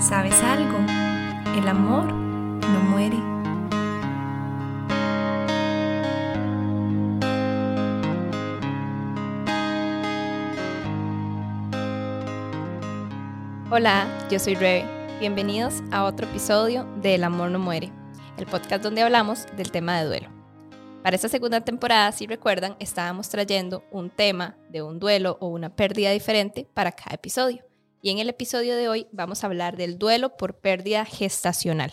¿Sabes algo? El amor no muere. Hola, yo soy Rebe. Bienvenidos a otro episodio de El amor no muere, el podcast donde hablamos del tema de duelo. Para esta segunda temporada, si recuerdan, estábamos trayendo un tema de un duelo o una pérdida diferente para cada episodio. Y en el episodio de hoy vamos a hablar del duelo por pérdida gestacional.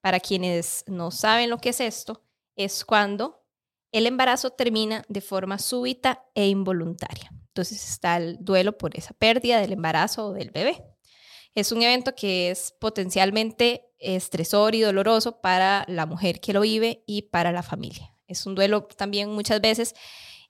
Para quienes no saben lo que es esto, es cuando el embarazo termina de forma súbita e involuntaria. Entonces está el duelo por esa pérdida del embarazo o del bebé. Es un evento que es potencialmente estresor y doloroso para la mujer que lo vive y para la familia. Es un duelo también muchas veces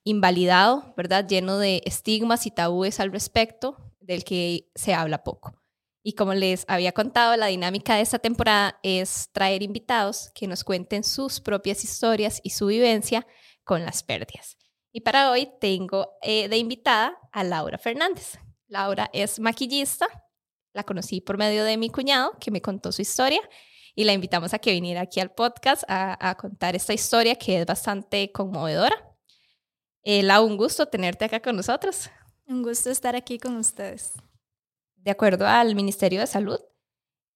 invalidado, ¿verdad? Lleno de estigmas y tabúes al respecto, del que se habla poco. Y como les había contado, la dinámica de esta temporada es traer invitados que nos cuenten sus propias historias y su vivencia con las pérdidas. Y para hoy tengo eh, de invitada a Laura Fernández. Laura es maquillista, la conocí por medio de mi cuñado que me contó su historia y la invitamos a que viniera aquí al podcast a, contar esta historia que es bastante conmovedora. Eh, Lau, un gusto tenerte acá con nosotros. Un gusto estar aquí con ustedes. De acuerdo al Ministerio de Salud,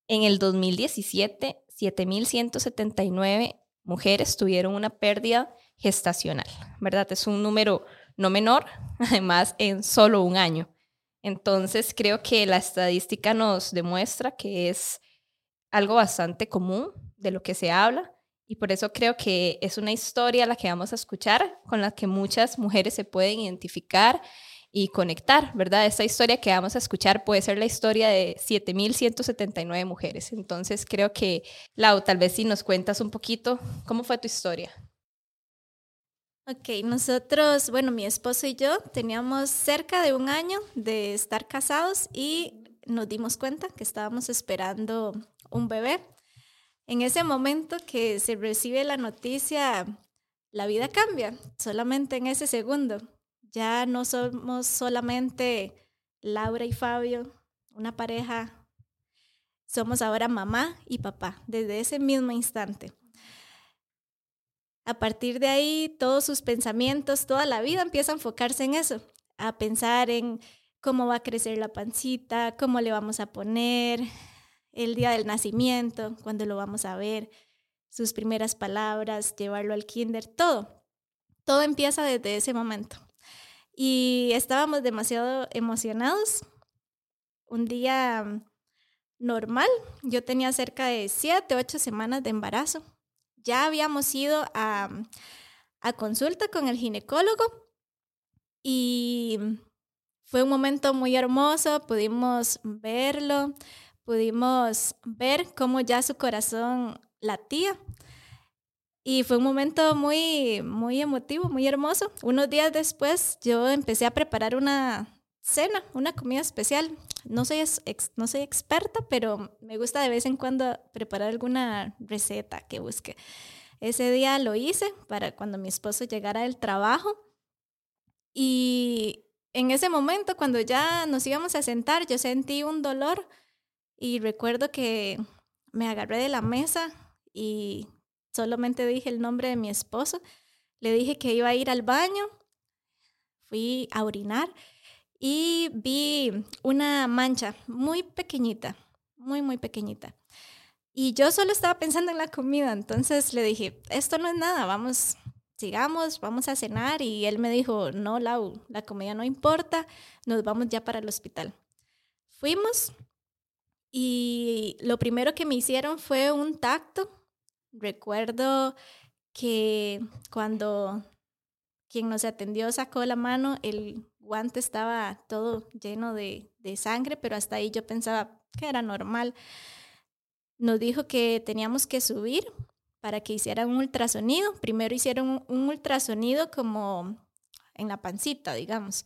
en el 2017, 7.179 mujeres tuvieron una pérdida gestacional, ¿verdad? Es un número no menor, además en solo un año. Entonces, creo que la estadística nos demuestra que es algo bastante común de lo que se habla y por eso creo que es una historia la que vamos a escuchar con la que muchas mujeres se pueden identificar y conectar, ¿verdad? Esta historia que vamos a escuchar puede ser la historia de 7.179 mujeres. Entonces creo que, Lau, tal vez si nos cuentas un poquito, ¿cómo fue tu historia? Ok, nosotros, bueno, mi esposo y yo teníamos cerca de un año de estar casados y nos dimos cuenta que estábamos esperando un bebé. En ese momento que se recibe la noticia, la vida cambia, solamente en ese segundo. Ya no somos solamente Laura y Fabio, una pareja, somos ahora mamá y papá, desde ese mismo instante. A partir de ahí, todos sus pensamientos, toda la vida empieza a enfocarse en eso, a pensar en cómo va a crecer la pancita, cómo le vamos a poner, el día del nacimiento, cuando lo vamos a ver, sus primeras palabras, llevarlo al kinder, todo. Todo empieza desde ese momento y estábamos demasiado emocionados. Un día normal, yo tenía cerca de siete, ocho semanas de embarazo. Ya habíamos ido a, a consulta con el ginecólogo y fue un momento muy hermoso, pudimos verlo, pudimos ver cómo ya su corazón latía. Y fue un momento muy, muy emotivo, muy hermoso. Unos días después yo empecé a preparar una cena, una comida especial. No soy, no soy experta, pero me gusta de vez en cuando preparar alguna receta que busque. Ese día lo hice para cuando mi esposo llegara del trabajo. Y en ese momento, cuando ya nos íbamos a sentar, yo sentí un dolor y recuerdo que me agarré de la mesa y solamente dije el nombre de mi esposo, le dije que iba a ir al baño, fui a orinar y vi una mancha muy pequeñita, muy, muy pequeñita. Y yo solo estaba pensando en la comida, entonces le dije, esto no es nada, vamos, sigamos, vamos a cenar. Y él me dijo, no, Lau, la comida no importa, nos vamos ya para el hospital. Fuimos y lo primero que me hicieron fue un tacto Recuerdo que cuando quien nos atendió sacó la mano, el guante estaba todo lleno de, sangre, pero hasta ahí yo pensaba que era normal. Nos dijo que teníamos que subir para que hicieran un ultrasonido. Primero hicieron un ultrasonido como en la pancita, digamos.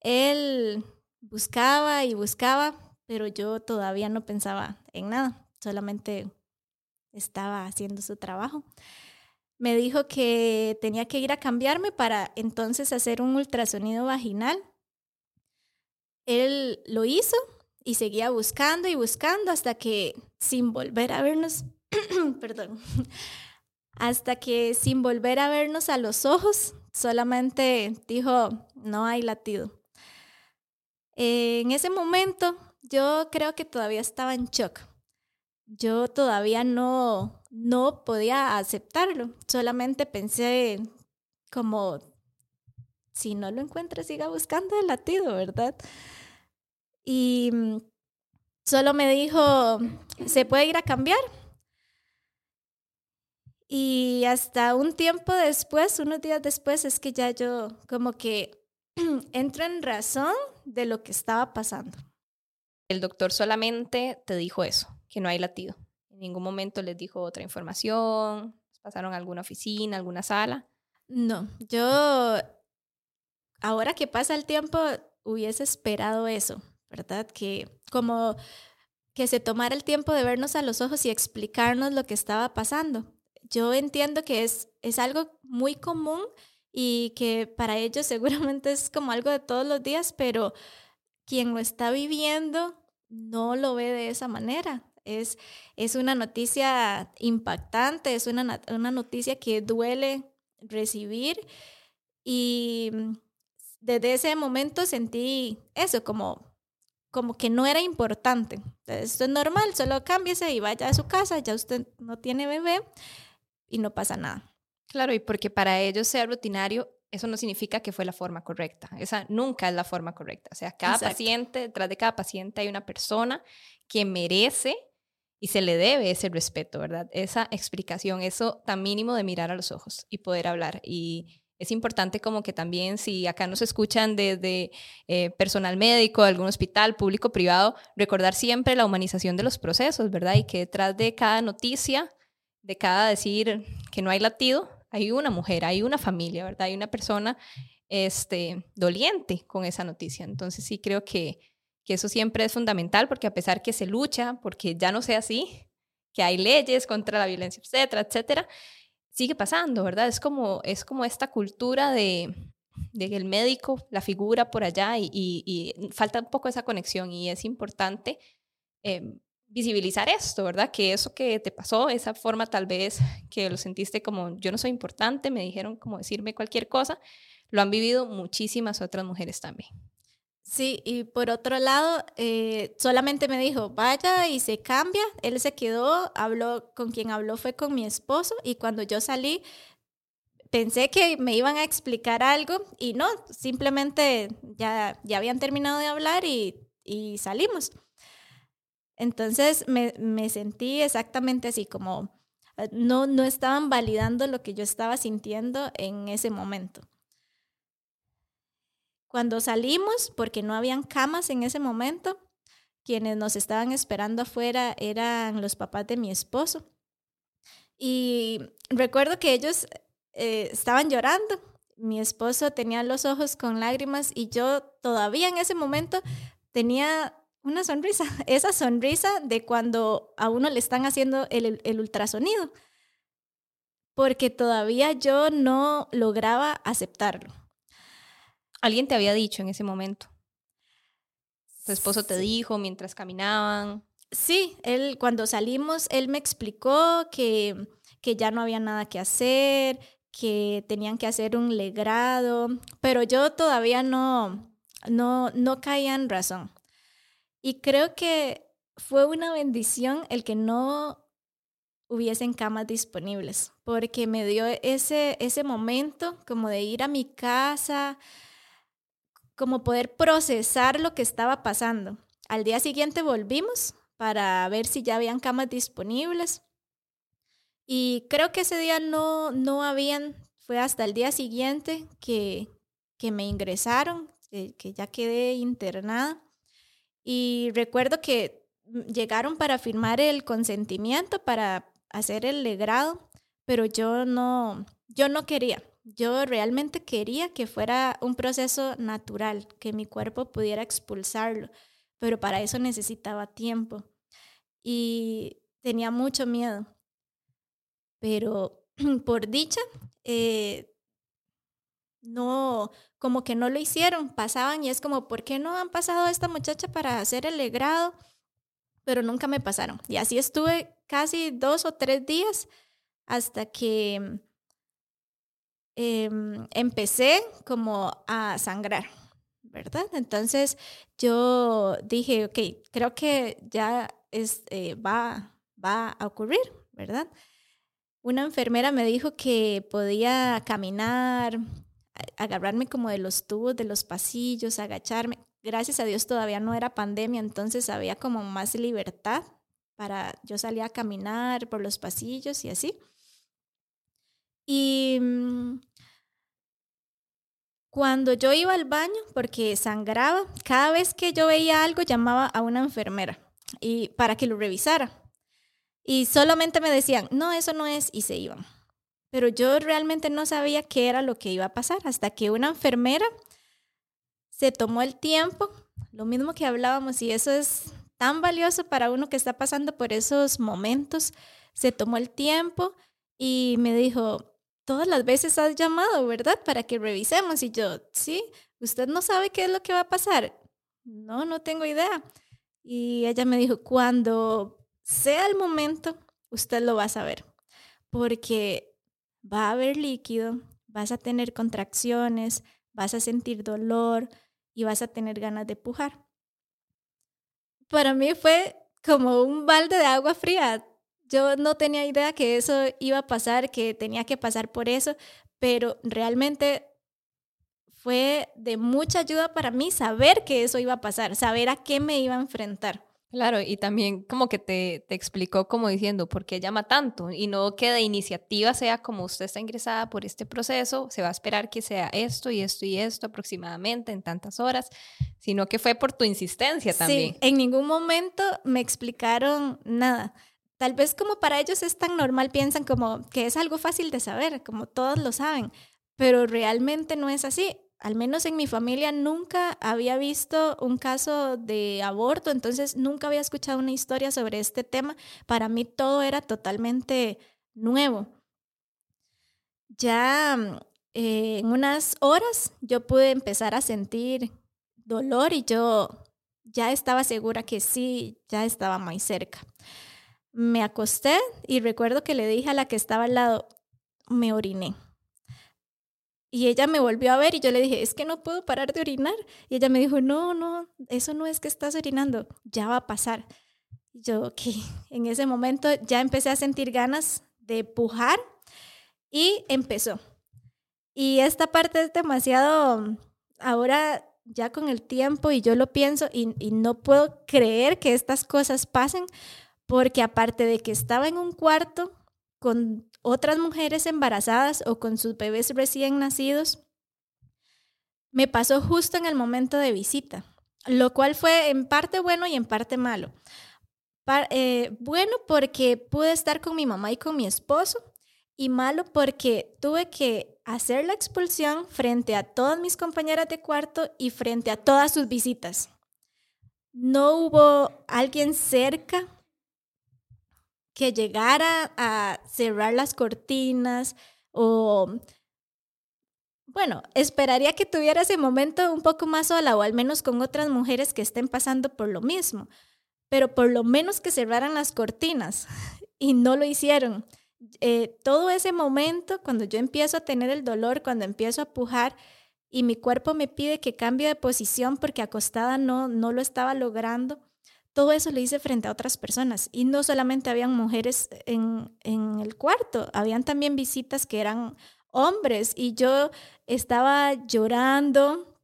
Él buscaba y buscaba, pero yo todavía no pensaba en nada, solamente estaba haciendo su trabajo. Me dijo que tenía que ir a cambiarme para entonces hacer un ultrasonido vaginal. Él lo hizo y seguía buscando y buscando hasta que sin volver a vernos, perdón, hasta que sin volver a vernos a los ojos, solamente dijo, no hay latido. en ese momento yo creo que todavía estaba en shock. Yo todavía no, no podía aceptarlo. Solamente pensé como, si no lo encuentra, siga buscando el latido, ¿verdad? Y mm, solo me dijo, ¿se puede ir a cambiar? Y hasta un tiempo después, unos días después, es que ya yo como que entro en razón de lo que estaba pasando. El doctor solamente te dijo eso, que no hay latido. En ningún momento les dijo otra información, pasaron a alguna oficina, alguna sala. No, yo ahora que pasa el tiempo hubiese esperado eso, ¿verdad? Que como que se tomara el tiempo de vernos a los ojos y explicarnos lo que estaba pasando. Yo entiendo que es, es algo muy común y que para ellos seguramente es como algo de todos los días, pero quien lo está viviendo no lo ve de esa manera. Es, es una noticia impactante, es una, una noticia que duele recibir y desde ese momento sentí eso, como, como que no era importante. Esto es normal, solo cámbiese y vaya a su casa, ya usted no tiene bebé y no pasa nada. Claro, y porque para ellos sea rutinario eso no significa que fue la forma correcta. Esa nunca es la forma correcta. O sea, cada paciente, detrás de cada paciente hay una persona que merece y se le debe ese respeto, ¿verdad? Esa explicación, eso tan mínimo de mirar a los ojos y poder hablar. Y es importante como que también si acá nos escuchan desde eh, personal médico, algún hospital público, privado, recordar siempre la humanización de los procesos, ¿verdad? Y que detrás de cada noticia, de cada decir que no hay latido, hay una mujer, hay una familia, ¿verdad? Hay una persona este, doliente con esa noticia. Entonces sí creo que, que eso siempre es fundamental porque a pesar que se lucha, porque ya no sea así, que hay leyes contra la violencia etcétera, etcétera, sigue pasando, ¿verdad? Es como, es como esta cultura de, de el médico, la figura por allá y, y, falta un poco esa conexión y es importante eh, visibilizar esto, ¿verdad? Que eso que te pasó, esa forma tal vez que lo sentiste como yo no soy importante, me dijeron como decirme cualquier cosa, lo han vivido muchísimas otras mujeres también. Sí, y por otro lado, eh, solamente me dijo, vaya y se cambia. Él se quedó, habló, con quien habló fue con mi esposo y cuando yo salí, pensé que me iban a explicar algo y no, simplemente ya, ya habían terminado de hablar y, y salimos. Entonces me, me sentí exactamente así, como eh, no, no estaban validando lo que yo estaba sintiendo en ese momento. Cuando salimos, porque no habían camas en ese momento, quienes nos estaban esperando afuera eran los papás de mi esposo. Y recuerdo que ellos eh, estaban llorando. Mi esposo tenía los ojos con lágrimas y yo todavía en ese momento tenía una sonrisa, esa sonrisa de cuando a uno le están haciendo el, el, ultrasonido, porque todavía yo no lograba aceptarlo. ¿Alguien te había dicho en ese momento? ¿Tu esposo te dijo mientras caminaban? Sí, él cuando salimos, él me explicó que, que ya no había nada que hacer, que tenían que hacer un legrado, pero yo todavía no, no, no caía en razón. Y creo que fue una bendición el que no hubiesen camas disponibles, porque me dio ese, ese momento como de ir a mi casa, como poder procesar lo que estaba pasando. Al día siguiente volvimos para ver si ya habían camas disponibles. Y creo que ese día no, no habían, fue hasta el día siguiente que, que me ingresaron, que, ya quedé internada. Y recuerdo que llegaron para firmar el consentimiento para hacer el legrado, pero yo no, yo no quería. Yo realmente quería que fuera un proceso natural, que mi cuerpo pudiera expulsarlo, pero para eso necesitaba tiempo. Y tenía mucho miedo. Pero por dicha, eh, no, como que no lo hicieron, pasaban y es como, ¿por qué no han pasado a esta muchacha para hacer el legrado? Pero nunca me pasaron. Y así estuve casi dos o tres días hasta que em, empecé como a sangrar, ¿verdad? Entonces yo dije, ok, creo que ya es, eh, va, va a ocurrir, ¿verdad? Una enfermera me dijo que podía caminar, agarrarme como de los tubos, de los pasillos, agacharme. Gracias a Dios todavía no era pandemia, entonces había como más libertad para yo salía a caminar por los pasillos y así. Y mm, cuando yo iba al baño, porque sangraba, cada vez que yo veía algo llamaba a una enfermera y para que lo revisara. Y solamente me decían, no, eso no es, y se iban pero yo realmente no sabía qué era lo que iba a pasar hasta que una enfermera se tomó el tiempo, lo mismo que hablábamos, y eso es tan valioso para uno que está pasando por esos momentos, se tomó el tiempo y me dijo, todas las veces has llamado, ¿verdad? Para que revisemos. Y yo, sí, usted no sabe qué es lo que va a pasar. No, no tengo idea. Y ella me dijo, cuando sea el momento, usted lo va a saber. Porque va a haber líquido, vas a tener contracciones, vas a sentir dolor y vas a tener ganas de pujar. Para mí fue como un balde de agua fría. Yo no tenía idea que eso iba a pasar, que tenía que pasar por eso, pero realmente fue de mucha ayuda para mí saber que eso iba a pasar, saber a qué me iba a enfrentar. Claro, y también como que te, te, explicó como diciendo por qué llama tanto y no que de iniciativa sea como usted está ingresada por este proceso, se va a esperar que sea esto y esto y esto aproximadamente en tantas horas, sino que fue por tu insistencia también. Sí, en ningún momento me explicaron nada. Tal vez como para ellos es tan normal, piensan como que es algo fácil de saber, como todos lo saben, pero realmente no es así al menos en mi familia nunca había visto un caso de aborto, entonces nunca había escuchado una historia sobre este tema. Para mí todo era totalmente nuevo. Ya eh, en unas horas yo pude empezar a sentir dolor y yo ya estaba segura que sí, ya estaba muy cerca. Me acosté y recuerdo que le dije a la que estaba al lado, me oriné. Y ella me volvió a ver y yo le dije, es que no puedo parar de orinar. Y ella me dijo, no, no, eso no es que estás orinando, ya va a pasar. Yo, ok, en ese momento ya empecé a sentir ganas de pujar y empezó. Y esta parte es demasiado, ahora ya con el tiempo y yo lo pienso y no puedo creer que estas cosas pasen porque aparte de que estaba en un cuarto con otras mujeres embarazadas o con sus bebés recién nacidos, me pasó justo en el momento de visita, lo cual fue en parte bueno y en parte malo. Eh, bueno porque pude estar con mi mamá y con mi esposo y malo porque tuve que hacer la expulsión frente a todas mis compañeras de cuarto y frente a todas sus visitas. No hubo alguien cerca que llegara a cerrar las cortinas o, bueno, esperaría que tuviera ese momento un poco más sola o al menos con otras mujeres que estén pasando por lo mismo, pero por lo menos que cerraran las cortinas y no lo hicieron. Eh, todo ese momento, cuando yo empiezo a tener el dolor, cuando empiezo a pujar y mi cuerpo me pide que cambie de posición porque acostada no, no lo estaba logrando, todo eso lo hice frente a otras personas. Y no solamente habían mujeres en, en el cuarto, habían también visitas que eran hombres y yo estaba llorando.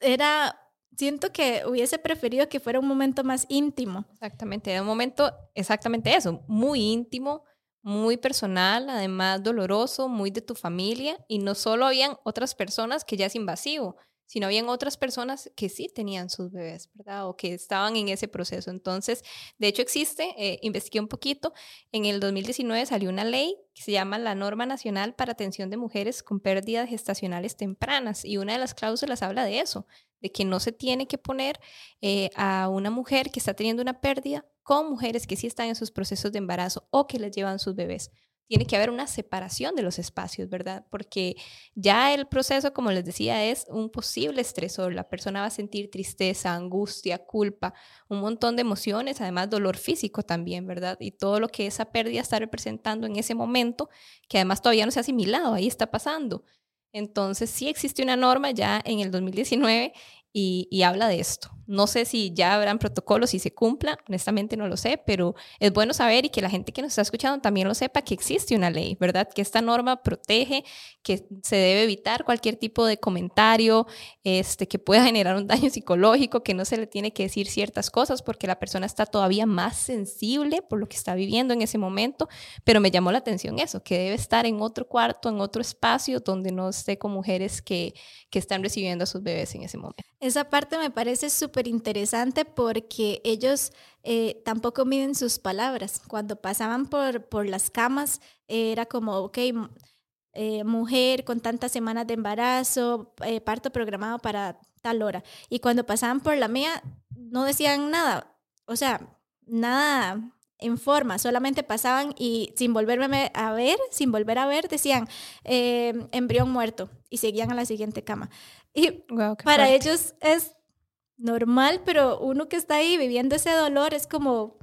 Era, siento que hubiese preferido que fuera un momento más íntimo. Exactamente, era un momento, exactamente eso, muy íntimo, muy personal, además doloroso, muy de tu familia y no solo habían otras personas que ya es invasivo, sino habían otras personas que sí tenían sus bebés, ¿verdad? O que estaban en ese proceso. Entonces, de hecho existe, eh, investigué un poquito, en el 2019 salió una ley que se llama la Norma Nacional para Atención de Mujeres con Pérdidas Gestacionales Tempranas y una de las cláusulas habla de eso, de que no se tiene que poner eh, a una mujer que está teniendo una pérdida con mujeres que sí están en sus procesos de embarazo o que les llevan sus bebés tiene que haber una separación de los espacios, ¿verdad? Porque ya el proceso, como les decía, es un posible estresor. La persona va a sentir tristeza, angustia, culpa, un montón de emociones, además dolor físico también, ¿verdad? Y todo lo que esa pérdida está representando en ese momento, que además todavía no se ha asimilado, ahí está pasando. Entonces, sí existe una norma ya en el 2019 y, habla de esto. No sé si ya habrán protocolos y se cumpla, honestamente no lo sé, pero es bueno saber y que la gente que nos está escuchando también lo sepa que existe una ley, ¿verdad? Que esta norma protege, que se debe evitar cualquier tipo de comentario este, que pueda generar un daño psicológico, que no se le tiene que decir ciertas cosas porque la persona está todavía más sensible por lo que está viviendo en ese momento, pero me llamó la atención eso, que debe estar en otro cuarto, en otro espacio donde no esté con mujeres que, que están recibiendo a sus bebés en ese momento. Esa parte me parece súper interesante porque ellos eh, tampoco miden sus palabras. Cuando pasaban por, por las camas, era como, ok, eh, mujer con tantas semanas de embarazo, eh, parto programado para tal hora. Y cuando pasaban por la mía, no decían nada. O sea, nada en forma, solamente pasaban y sin volverme a ver, sin volver a ver, decían embrión muerto y seguían a la siguiente cama. Y para ellos es normal, pero uno que está ahí viviendo ese dolor es como,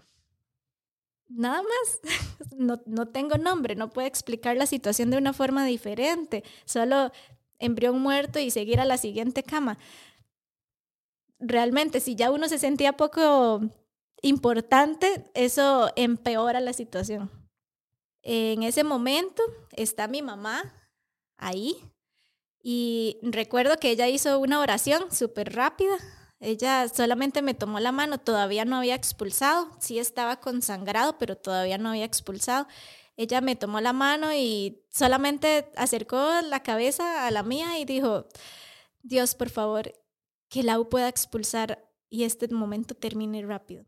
nada más, no, no tengo nombre, no puedo explicar la situación de una forma diferente, solo embrión muerto y seguir a la siguiente cama. Realmente, si ya uno se sentía poco importante, eso empeora la situación. En ese momento está mi mamá ahí y recuerdo que ella hizo una oración súper rápida. Ella solamente me tomó la mano, todavía no había expulsado, sí estaba consangrado, pero todavía no había expulsado. Ella me tomó la mano y solamente acercó la cabeza a la mía y dijo, Dios, por favor, que Lau pueda expulsar y este momento termine rápido.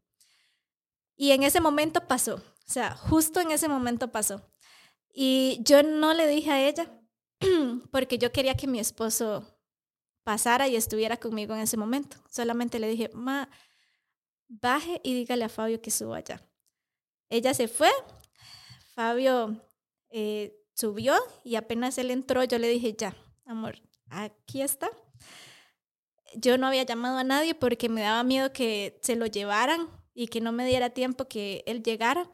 Y en ese momento pasó, o sea, justo en ese momento pasó. Y yo no le dije a ella, porque yo quería que mi esposo pasara y estuviera conmigo en ese momento. Solamente le dije, ma, baje y dígale a Fabio que suba allá. Ella se fue, Fabio eh, subió y apenas él entró, yo le dije, ya, amor, aquí está. Yo no había llamado a nadie porque me daba miedo que se lo llevaran y que no me diera tiempo que él llegara.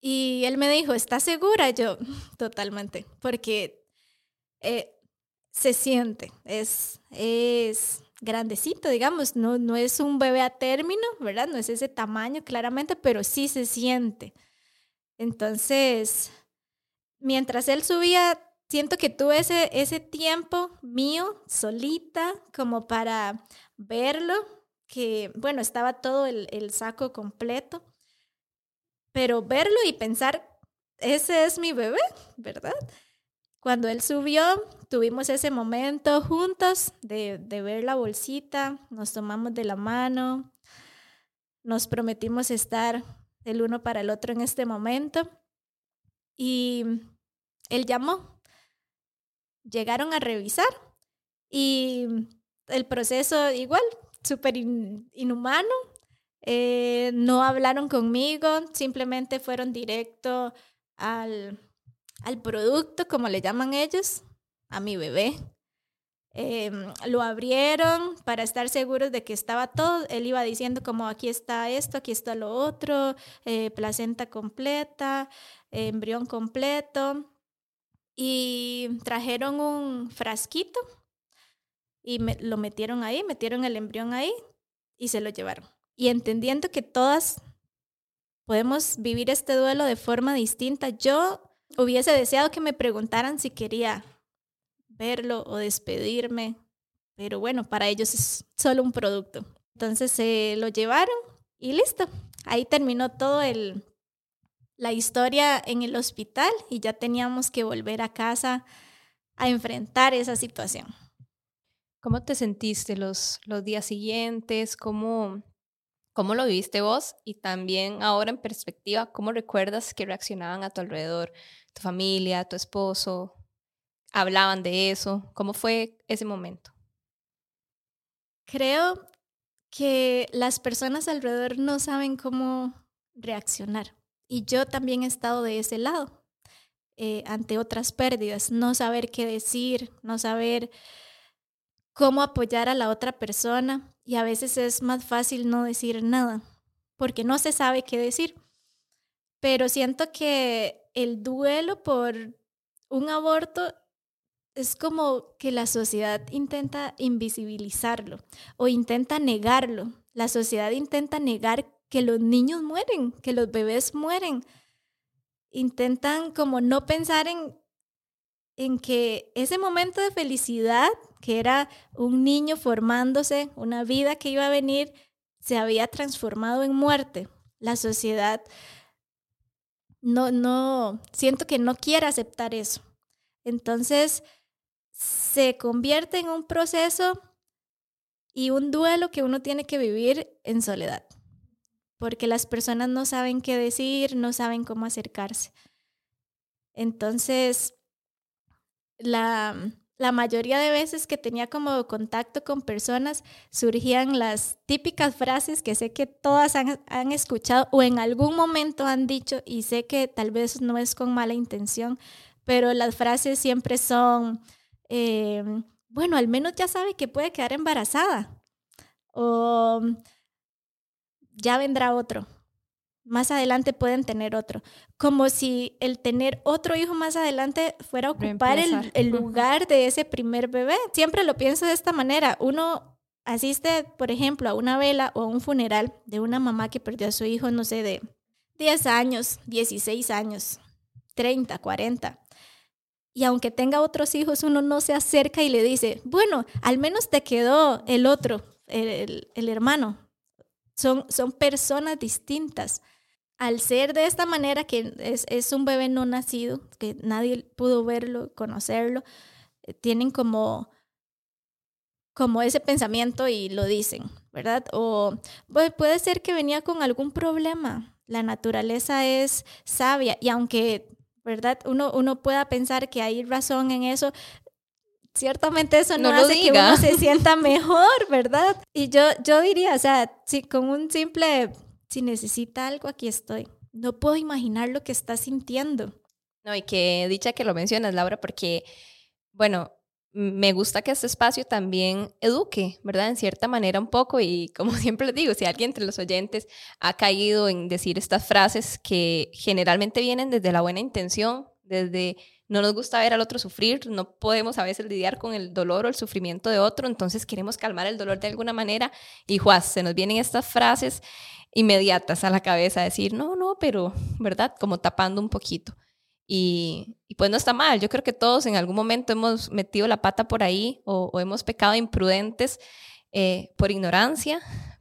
Y él me dijo, ¿estás segura? Yo, totalmente, porque eh, se siente, es, es grandecito, digamos, no, no es un bebé a término, ¿verdad? No es ese tamaño claramente, pero sí se siente. Entonces, mientras él subía, siento que tuve ese, ese tiempo mío, solita, como para verlo, que, bueno, estaba todo el, el saco completo pero verlo y pensar, ese es mi bebé, ¿verdad? Cuando él subió, tuvimos ese momento juntos de, ver la bolsita, nos tomamos de la mano, nos prometimos estar el uno para el otro en este momento y él llamó. Llegaron a revisar y el proceso igual, súper inhumano, eh, no hablaron conmigo, simplemente fueron directo al, al producto, como le llaman ellos, a mi bebé. Em, lo abrieron para estar seguros de que estaba todo. Él iba diciendo como aquí está esto, aquí está lo otro, eh, placenta completa, embrión completo. Y trajeron un frasquito y lo metieron ahí, metieron el embrión ahí y se lo llevaron y entendiendo que todas podemos vivir este duelo de forma distinta, yo hubiese deseado que me preguntaran si quería verlo o despedirme, pero bueno, para ellos es solo un producto. Entonces se lo llevaron y listo. Ahí terminó todo el la historia en el hospital y ya teníamos que volver a casa a enfrentar esa situación. ¿Cómo te sentiste los, los días siguientes? ¿Cómo, ¿Cómo lo viviste vos? Y también ahora en perspectiva, ¿cómo recuerdas que reaccionaban a tu alrededor? Tu familia, tu esposo, hablaban de eso. ¿Cómo fue ese momento? Creo que las personas alrededor no saben cómo reaccionar. Y yo también he estado de ese lado. eh, ante otras pérdidas, no saber qué decir, no saber cómo apoyar a la otra persona y a veces es más fácil no decir nada porque no se sabe qué decir. Pero siento que el duelo por un aborto es como que la sociedad intenta invisibilizarlo o intenta negarlo. La sociedad intenta negar que los niños mueren, que los bebés mueren. Intentan como no pensar en, en que ese momento de felicidad, que era un niño formándose, una vida que iba a venir, se había transformado en muerte. La sociedad no, no, siento que no quiere aceptar eso. Entonces, se convierte en un proceso y un duelo que uno tiene que vivir en soledad, porque las personas no saben qué decir, no saben cómo acercarse. Entonces, la, la mayoría de veces que tenía como contacto con personas, surgían las típicas frases que sé que todas han, han, escuchado o en algún momento han dicho y sé que tal vez no es con mala intención, pero las frases siempre son, Em, bueno, al menos ya sabe que puede quedar embarazada. O ya vendrá otro. Más adelante pueden tener otro. Como si el tener otro hijo más adelante fuera a ocupar el, el, lugar de ese primer bebé. Siempre lo pienso de esta manera. Uno asiste, por ejemplo, a una vela o a un funeral de una mamá que perdió a su hijo, no sé, de 10 años, 16 años, 30, 40. Y aunque tenga otros hijos, uno no se acerca y le dice, bueno, al menos te quedó el otro, el, el hermano. Son, son personas distintas. Al ser de esta manera, que es, es un bebé no nacido, que nadie pudo verlo, conocerlo, eh, tienen como, como ese pensamiento y lo dicen, ¿verdad? O puede ser que venía con algún problema. La naturaleza es sabia y aunque ¿verdad? Uno, uno pueda pensar que hay razón en eso, ciertamente eso no, hace que uno se sienta mejor, ¿verdad? Y yo, yo diría, o sea, si con un simple, si necesita algo, aquí estoy. No puedo imaginar lo que está sintiendo. No, y que dicha que lo mencionas, Laura, porque, bueno, me gusta que este espacio también eduque, ¿verdad? En cierta manera un poco y como siempre les digo, si alguien entre los oyentes ha caído en decir estas frases que generalmente vienen desde la buena intención, desde no nos gusta ver al otro sufrir, no podemos a veces lidiar con el dolor o el sufrimiento de otro, entonces queremos calmar el dolor de alguna manera y juaz, se nos vienen estas frases inmediatas a la cabeza, decir, no, no, pero, ¿verdad? Como tapando un poquito. Y, pues no está mal. Yo creo que todos en algún momento hemos metido la pata por ahí o, hemos pecado imprudentes eh, por ignorancia,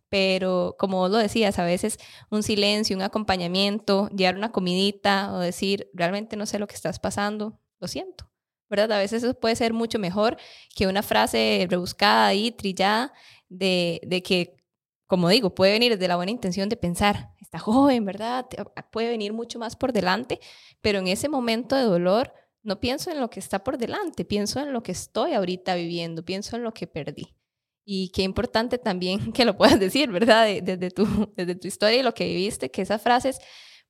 pero como vos lo decías, a veces un silencio, un acompañamiento, llevar una comidita o decir, realmente no sé lo que estás pasando, lo siento. ¿verdad? A veces eso puede ser mucho mejor que una frase rebuscada y trillada de, de que como digo, puede venir desde la buena intención de pensar, está joven, ¿verdad? Puede venir mucho más por delante, pero en ese momento de dolor no pienso en lo que está por delante, pienso en lo que estoy ahorita viviendo, pienso en lo que perdí. Y qué importante también que lo puedas decir, ¿verdad? Desde tu, desde tu historia y lo que viviste, que esas frases,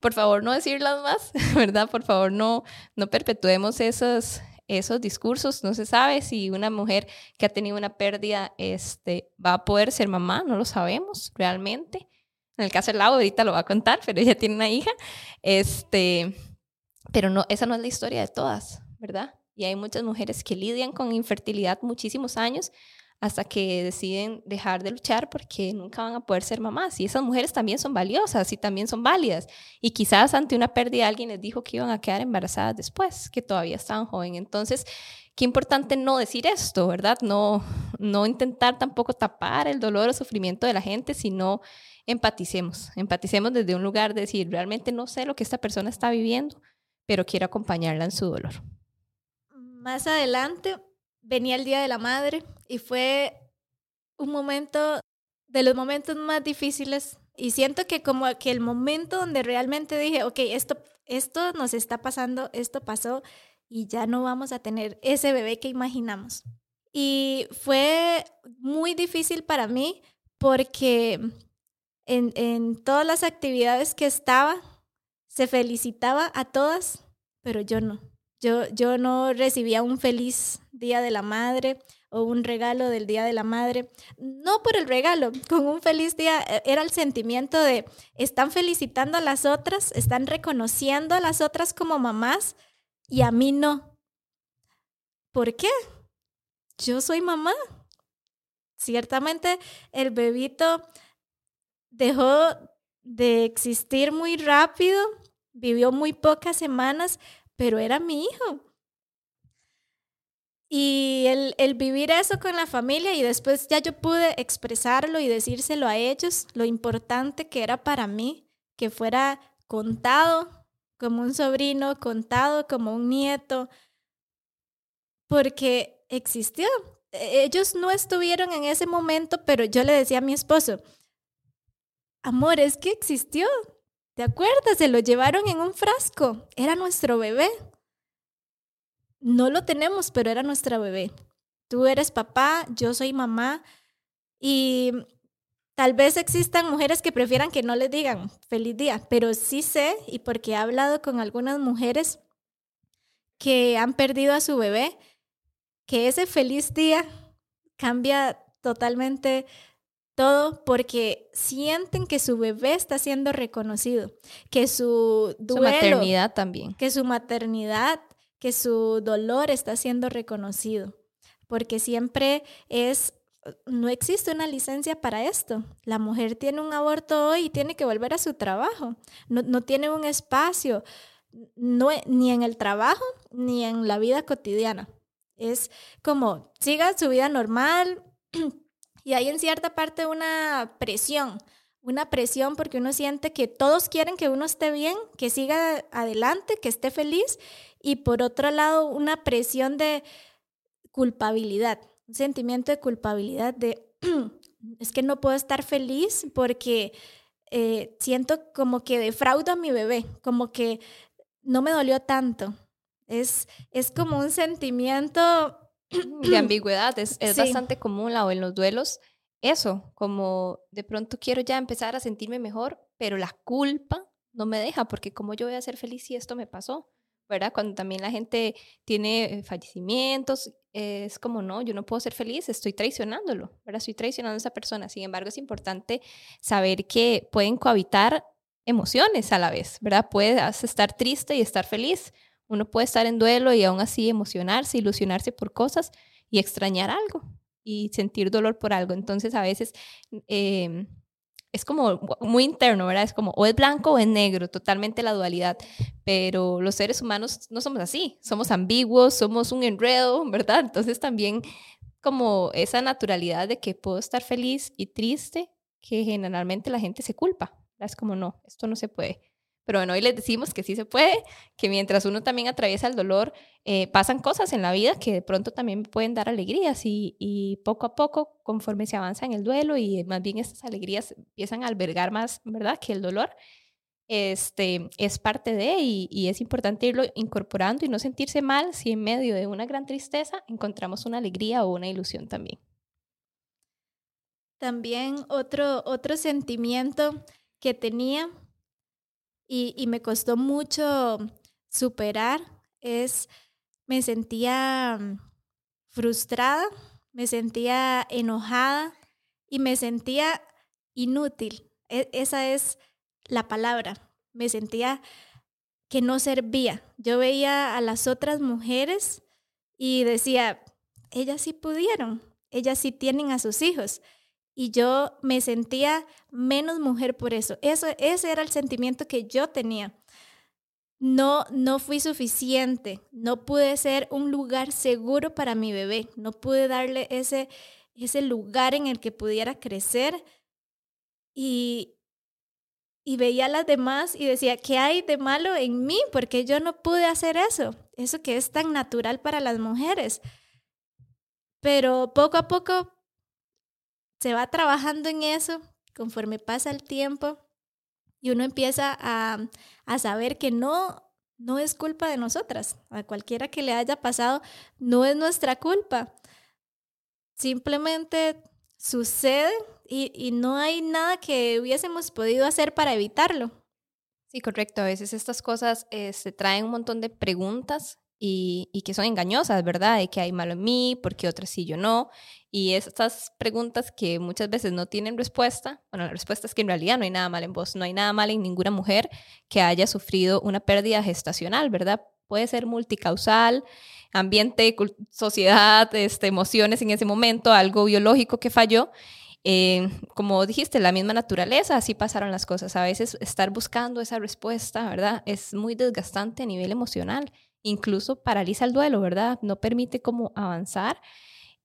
por favor, no decirlas más, ¿verdad? Por favor, no, no perpetuemos esos, esos discursos. No se sabe si una mujer que ha tenido una pérdida este, va a poder ser mamá, no lo sabemos realmente. En el caso de Lau, ahorita lo va a contar, pero ella tiene una hija. Este, pero no, esa no es la historia de todas, ¿verdad? Y hay muchas mujeres que lidian con infertilidad muchísimos años hasta que deciden dejar de luchar porque nunca van a poder ser mamás. Y esas mujeres también son valiosas y también son válidas. Y quizás ante una pérdida alguien les dijo que iban a quedar embarazadas después, que todavía estaban jóvenes. Entonces, qué importante no decir esto, ¿verdad? No, no intentar tampoco tapar el dolor o sufrimiento de la gente, sino empaticemos. Empaticemos desde un lugar de decir, realmente no sé lo que esta persona está viviendo, pero quiero acompañarla en su dolor. Más adelante venía el Día de la Madre y fue un momento de los momentos más difíciles y siento que como que el momento donde realmente dije, ok, esto, esto nos está pasando, esto pasó y ya no vamos a tener ese bebé que imaginamos. Y fue muy difícil para mí porque en, en todas las actividades que estaba, se felicitaba a todas, pero yo no. Yo, yo no recibía un feliz día de la madre o un regalo del Día de la Madre, no por el regalo, con un feliz día eh, era el sentimiento de están felicitando a las otras, están reconociendo a las otras como mamás y a mí no. ¿Por qué? Yo soy mamá. Ciertamente el bebito dejó de existir muy rápido, vivió muy pocas semanas, pero era mi hijo. Y el, el, vivir eso con la familia y después ya yo pude expresarlo y decírselo a ellos, lo importante que era para mí, que fuera contado como un sobrino, contado como un nieto, porque existió. E, ellos no estuvieron en ese momento, pero yo le decía a mi esposo, amor, es que existió. ¿Te acuerdas? Se lo llevaron en un frasco. Era nuestro bebé no lo tenemos, pero era nuestra bebé. Tú eres papá, yo soy mamá y tal vez existan mujeres que prefieran que no les digan feliz día, pero sí sé y porque he hablado con algunas mujeres que han perdido a su bebé, que ese feliz día cambia totalmente todo porque sienten que su bebé está siendo reconocido, que su duelo, su maternidad también, que su maternidad que su dolor está siendo reconocido, porque siempre es, no existe una licencia para esto. La mujer tiene un aborto hoy y tiene que volver a su trabajo, no, tiene un espacio, no, ni en el trabajo ni en la vida cotidiana. Es como, siga su vida normal y hay en cierta parte una presión una presión porque uno siente que todos quieren que uno esté bien, que siga adelante, que esté feliz y por otro lado una presión de culpabilidad, un sentimiento de culpabilidad de es que no puedo estar feliz porque eh, siento como que defraudo a mi bebé, como que no me dolió tanto. Es, es como un sentimiento de ambigüedad, es, es bastante común o en los duelos. Eso, como de pronto quiero ya empezar a sentirme mejor, pero la culpa no me deja, porque como yo voy a ser feliz si esto me pasó. ¿verdad? Cuando también la gente tiene eh, fallecimientos, es como, no, yo no puedo ser feliz, estoy traicionándolo, ¿verdad? Estoy traicionando a esa persona. Sin embargo, es importante saber que pueden cohabitar emociones a la vez, ¿verdad? Puedes estar triste y estar feliz. Uno puede estar en duelo y aún así emocionarse, ilusionarse por cosas y extrañar algo y sentir dolor por algo. Entonces, a veces... Eh, es como muy interno, ¿verdad? Es como o es blanco o es negro, totalmente la dualidad. Pero los seres humanos no somos así, somos ambiguos, somos un enredo, ¿verdad? Entonces también como esa naturalidad de que puedo estar feliz y triste, que generalmente la gente se culpa. Es como, no, esto no se puede. Pero bueno, hoy les decimos que sí se puede, que mientras uno también atraviesa el dolor, eh, pasan cosas en la vida que de pronto también pueden dar alegrías y, poco a poco, conforme se avanza en el duelo y más bien estas alegrías empiezan a albergar más, ¿verdad?, que el dolor, este, es parte de y, y es importante irlo incorporando y no sentirse mal si en medio de una gran tristeza encontramos una alegría o una ilusión también. También otro, otro sentimiento que tenía y, me costó mucho superar es, me sentía mm, frustrada, me sentía enojada y me sentía inútil. E, esa es la palabra. Me sentía que no servía. Yo veía a las otras mujeres y decía, ellas sí pudieron, ellas sí tienen a sus hijos y yo me sentía menos mujer por eso. eso. Ese era el sentimiento que yo tenía. No, no fui suficiente, no pude ser un lugar seguro para mi bebé, no pude darle ese, ese lugar en el que pudiera crecer y, y veía a las demás y decía, ¿qué hay de malo en mí? Porque yo no pude hacer eso, eso que es tan natural para las mujeres. Pero poco a poco se va trabajando en eso conforme pasa el tiempo y uno empieza a, a saber que no, no es culpa de nosotras. A cualquiera que le haya pasado, no es nuestra culpa. Simplemente sucede y, y, no hay nada que hubiésemos podido hacer para evitarlo. Sí, correcto. A veces estas cosas se este, traen un montón de preguntas y, que son engañosas, ¿verdad? De que hay malo en mí, porque otras sí, yo no. Y estas preguntas que muchas veces no tienen respuesta, bueno, la respuesta es que en realidad no hay nada mal en vos, no hay nada mal en ninguna mujer que haya sufrido una pérdida gestacional, ¿verdad? Puede ser multicausal, ambiente, sociedad, este, emociones en ese momento, algo biológico que falló. Eh, como dijiste, la misma naturaleza, así pasaron las cosas. A veces estar buscando esa respuesta, ¿verdad? Es muy desgastante a nivel emocional incluso paraliza el duelo, ¿verdad? No permite como avanzar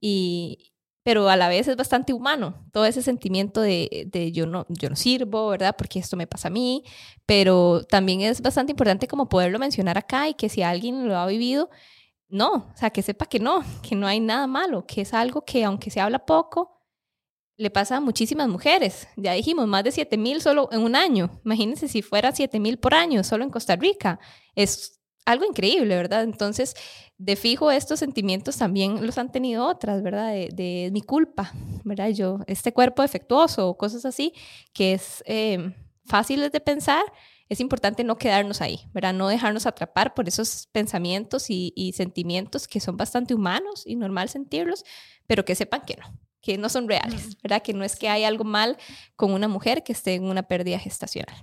y pero a la vez es bastante humano, todo ese sentimiento de, de, yo, no, yo no sirvo, ¿verdad? Porque esto me pasa a mí, pero también es bastante importante como poderlo mencionar acá y que si alguien lo ha vivido, no, o sea, que sepa que no, que no hay nada malo, que es algo que aunque se habla poco, le pasa a muchísimas mujeres. Ya dijimos, más de 7 mil solo en un año. Imagínense si fuera 7 mil por año solo en Costa Rica. Es algo increíble, ¿verdad? Entonces, de fijo, estos sentimientos también los han tenido otras, ¿verdad? De, mi culpa, ¿verdad? Yo, este cuerpo defectuoso o cosas así, que es eh, fáciles de pensar, es importante no quedarnos ahí, ¿verdad? No dejarnos atrapar por esos pensamientos y, y sentimientos que son bastante humanos y normal sentirlos, pero que sepan que no, que no son reales, ¿verdad? Que no es que hay algo mal con una mujer que esté en una pérdida gestacional.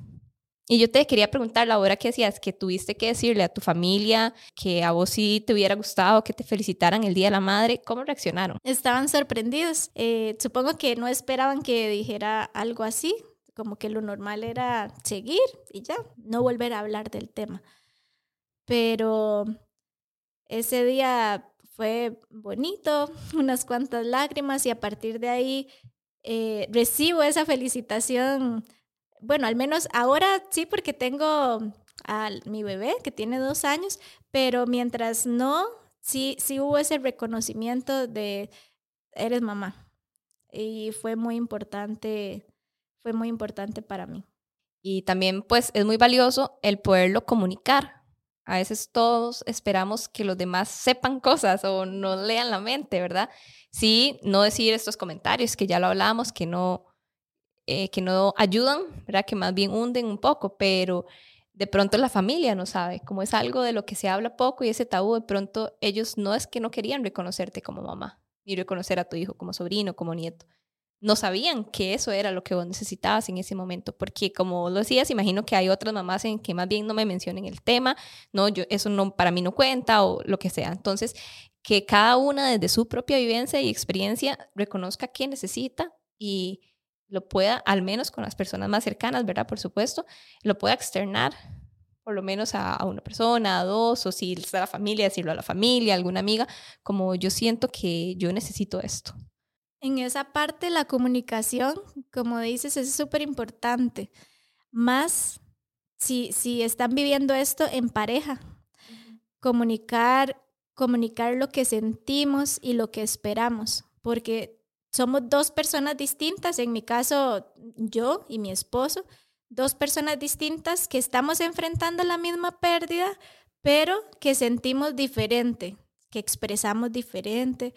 Y yo te quería preguntar, la hora que decías que tuviste que decirle a tu familia que a vos sí te hubiera gustado que te felicitaran el Día de la Madre, ¿cómo reaccionaron? Estaban sorprendidos. Eh, supongo que no esperaban que dijera algo así, como que lo normal era seguir y ya, no volver a hablar del tema. Pero ese día fue bonito, unas cuantas lágrimas y a partir de ahí eh, recibo esa felicitación bueno, al menos ahora sí porque tengo a mi bebé que tiene dos años, pero mientras no, sí, sí hubo ese reconocimiento de eres mamá. Y fue muy importante, fue muy importante para mí. Y también pues es muy valioso el poderlo comunicar. A veces todos esperamos que los demás sepan cosas o no lean la mente, ¿verdad? Sí, no decir estos comentarios que ya lo hablábamos, que no, eh, que no ayudan, ¿verdad? Que más bien hunden un poco, pero de pronto la familia no sabe, como es algo de lo que se habla poco y ese tabú, de pronto ellos no es que no querían reconocerte como mamá, ni reconocer a tu hijo como sobrino, como nieto. No sabían que eso era lo que vos necesitabas en ese momento, porque como lo decías, imagino que hay otras mamás en que más bien no me mencionen el tema, no, yo eso no para mí no cuenta o lo que sea. Entonces, que cada una desde su propia vivencia y experiencia reconozca qué necesita y lo pueda, al menos con las personas más cercanas, ¿verdad? Por supuesto, lo pueda externar por lo menos a, una persona, a dos, o si está la familia, decirlo a la familia, a alguna amiga, como yo siento que yo necesito esto. En esa parte la comunicación, como dices, es súper importante. Más si, si están viviendo esto en pareja. Comunicar, comunicar lo que sentimos y lo que esperamos, porque somos dos personas distintas, en mi caso yo y mi esposo, dos personas distintas que estamos enfrentando la misma pérdida, pero que sentimos diferente, que expresamos diferente.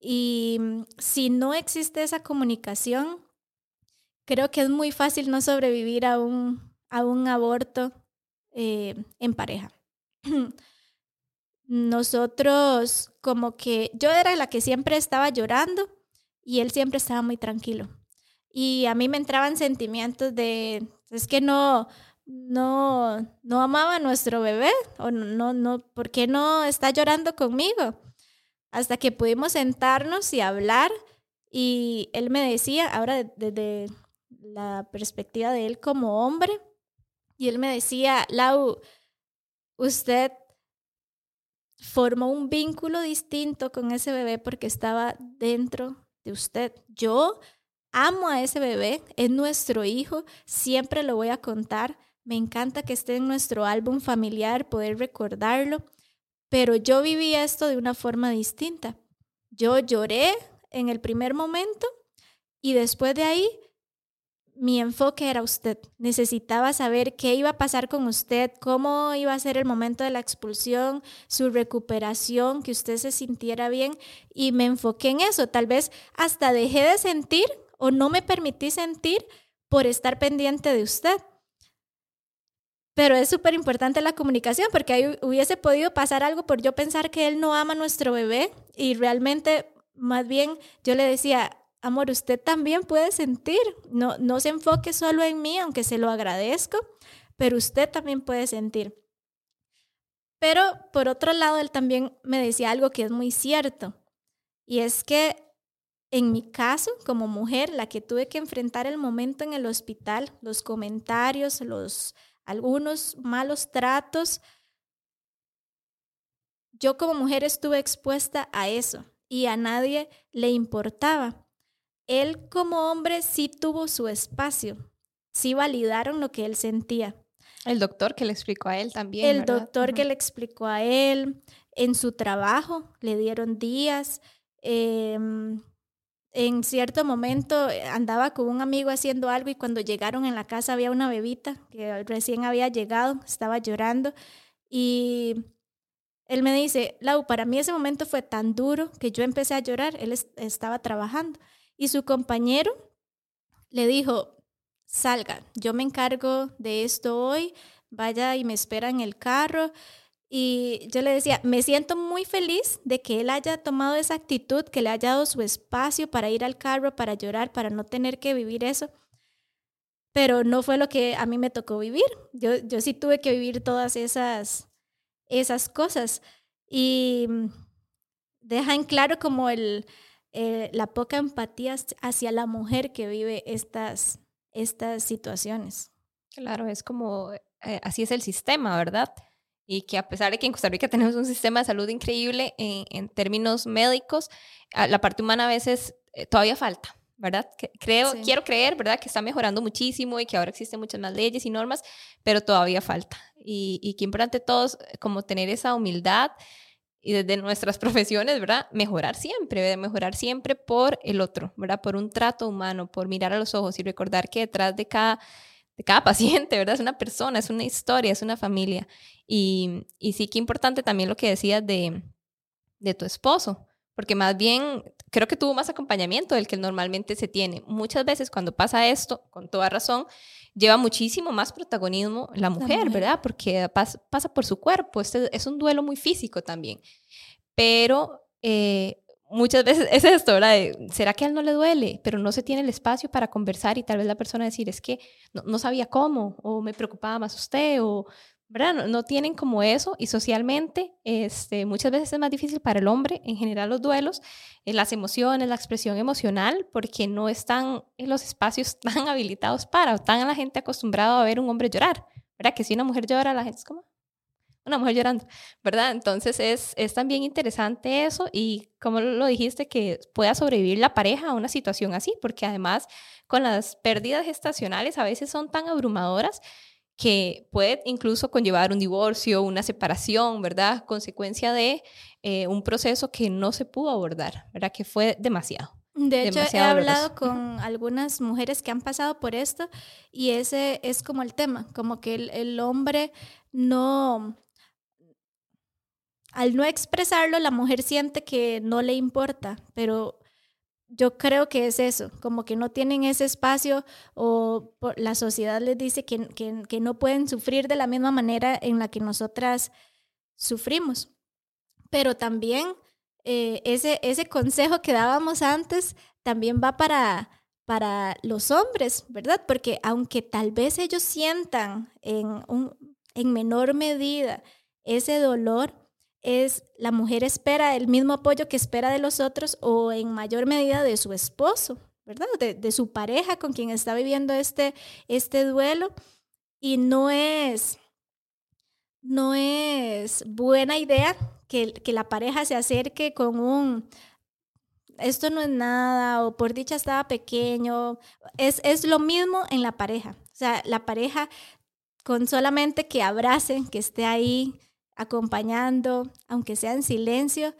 Y mm, si no existe esa comunicación, creo que es muy fácil no sobrevivir a un, a un aborto eh, en pareja. Nosotros, como que yo era la que siempre estaba llorando y él siempre estaba muy tranquilo. Y a mí me entraban sentimientos de, es que no, no, no amaba a nuestro bebé, o no, no, ¿por qué no está llorando conmigo? Hasta que pudimos sentarnos y hablar y él me decía, ahora desde la perspectiva de él como hombre, y él me decía, Lau, usted formó un vínculo distinto con ese bebé porque estaba dentro de usted. Yo amo a ese bebé, es nuestro hijo, siempre lo voy a contar. Me encanta que esté en nuestro álbum familiar, poder recordarlo, pero yo viví esto de una forma distinta. Yo lloré en el primer momento y después de ahí mi enfoque era usted. Necesitaba saber qué iba a pasar con usted, cómo iba a ser el momento de la expulsión, su recuperación, que usted se sintiera bien y me enfoqué en eso. Tal vez hasta dejé de sentir o no me permití sentir por estar pendiente de usted. pero es súper importante la comunicación porque ahí hubiese podido pasar algo por yo pensar que él no ama a nuestro bebé y realmente más bien yo le decía, amor, usted también puede sentir, no, no se enfoque solo en mí, aunque se lo agradezco, pero usted también puede sentir. Pero por otro lado, él también me decía algo que es muy cierto, y es que en mi caso, como mujer, la que tuve que enfrentar el momento en el hospital, los comentarios, los algunos malos tratos, yo como mujer estuve expuesta a eso y a nadie le importaba. Él como hombre sí tuvo su espacio, sí validaron lo que él sentía. El doctor que le explicó a él también. El doctor que le explicó a él, en su trabajo le dieron días. Em, en cierto momento eh, andaba con un amigo haciendo algo y cuando llegaron en la casa había una bebita que recién había llegado, estaba llorando y él me dice, Lau, para mí ese momento fue tan duro que yo empecé a llorar, él estaba trabajando y su compañero le dijo, salga, yo me encargo de esto hoy, vaya y me espera en el carro. Y yo le decía, me siento muy feliz de que él haya tomado esa actitud, que le haya dado su espacio para ir al carro, para llorar, para no tener que vivir eso. Pero no fue lo que a mí me tocó vivir. Yo, yo sí tuve que vivir todas esas, esas cosas. Y deja en claro como el, eh, la poca empatía hacia la mujer que vive estas, estas situaciones. Claro, es como, eh, así es el sistema, ¿verdad? y que a pesar de que en Costa Rica tenemos un sistema de salud increíble en, términos médicos, la parte humana a veces eh, todavía falta, ¿verdad? Creo, quiero creer, ¿verdad? Que está mejorando muchísimo y que ahora existen muchas más leyes y normas, pero todavía falta. Y, y que importante todos como tener esa humildad y desde nuestras profesiones, ¿verdad? Mejorar siempre, mejorar siempre por el otro, ¿verdad? Por un trato humano, por mirar a los ojos y recordar que detrás de cada de cada paciente, ¿verdad? Es una persona, es una historia, es una familia. Y, y sí que importante también lo que decías de, de tu esposo, porque más bien creo que tuvo más acompañamiento del que normalmente se tiene. Muchas veces cuando pasa esto, con toda razón, lleva muchísimo más protagonismo la mujer, ¿verdad? Porque pasa, pasa, por su cuerpo, este es un duelo muy físico también. Pero eh, muchas veces es esto, ¿verdad? ¿Será que a él no le duele? Pero no se tiene el espacio para conversar y tal vez la persona decir, es que no, sabía cómo, o me preocupaba más usted, o, ¿verdad? No, tienen como eso y socialmente este, muchas veces es más difícil para el hombre, en general los duelos, en las emociones, la expresión emocional, porque no están en los espacios tan habilitados para, o tan la gente acostumbrada a ver un hombre llorar, ¿verdad? Que si una mujer llora, la gente es como, una mujer llorando, ¿verdad? Entonces es, es también interesante eso y como lo dijiste, que pueda sobrevivir la pareja a una situación así, porque además con las pérdidas gestacionales a veces son tan abrumadoras que puede incluso conllevar un divorcio, una separación, ¿verdad? Consecuencia de eh, un proceso que no se pudo abordar, ¿verdad? Que fue demasiado. De hecho, he hablado con algunas mujeres que han pasado por esto y ese es como el tema, como que el, el hombre no, al no expresarlo, la mujer siente que no le importa, pero yo creo que es eso, como que no tienen ese espacio o la sociedad les dice que, que, no pueden sufrir de la misma manera en la que nosotras sufrimos. Pero también eh, ese, ese consejo que dábamos antes también va para, para los hombres, ¿verdad? Porque aunque tal vez ellos sientan en, un, en menor medida ese dolor, es la mujer espera el mismo apoyo que espera de los otros o en mayor medida de su esposo, ¿verdad? De, su pareja con quien está viviendo este, este duelo. Y no es, no es buena idea que, que la pareja se acerque con un, esto no es nada, o por dicha estaba pequeño. Es, es lo mismo en la pareja. O sea, la pareja con solamente que abracen, que esté ahí, acompañando, aunque sea en silencio,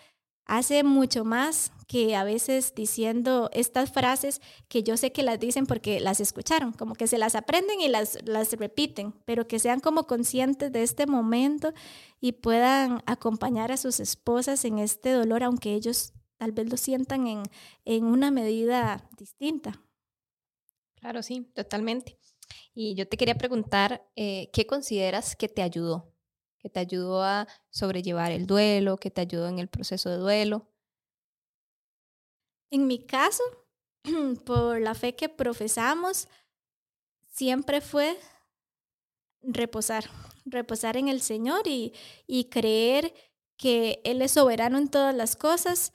hace mucho más que a veces diciendo estas frases que yo sé que las dicen porque las escucharon, como que se las aprenden y las, las repiten, pero que sean como conscientes de este momento y puedan acompañar a sus esposas en este dolor, aunque ellos tal vez lo sientan en, en una medida distinta. Claro, sí, totalmente. Y yo te quería preguntar, eh, ¿qué consideras que te ayudó? ¿Que te ayudó a sobrellevar el duelo? ¿Que te ayudó en el proceso de duelo? En mi caso, por la fe que profesamos, siempre fue reposar, reposar en el Señor y, y creer que Él es soberano en todas las cosas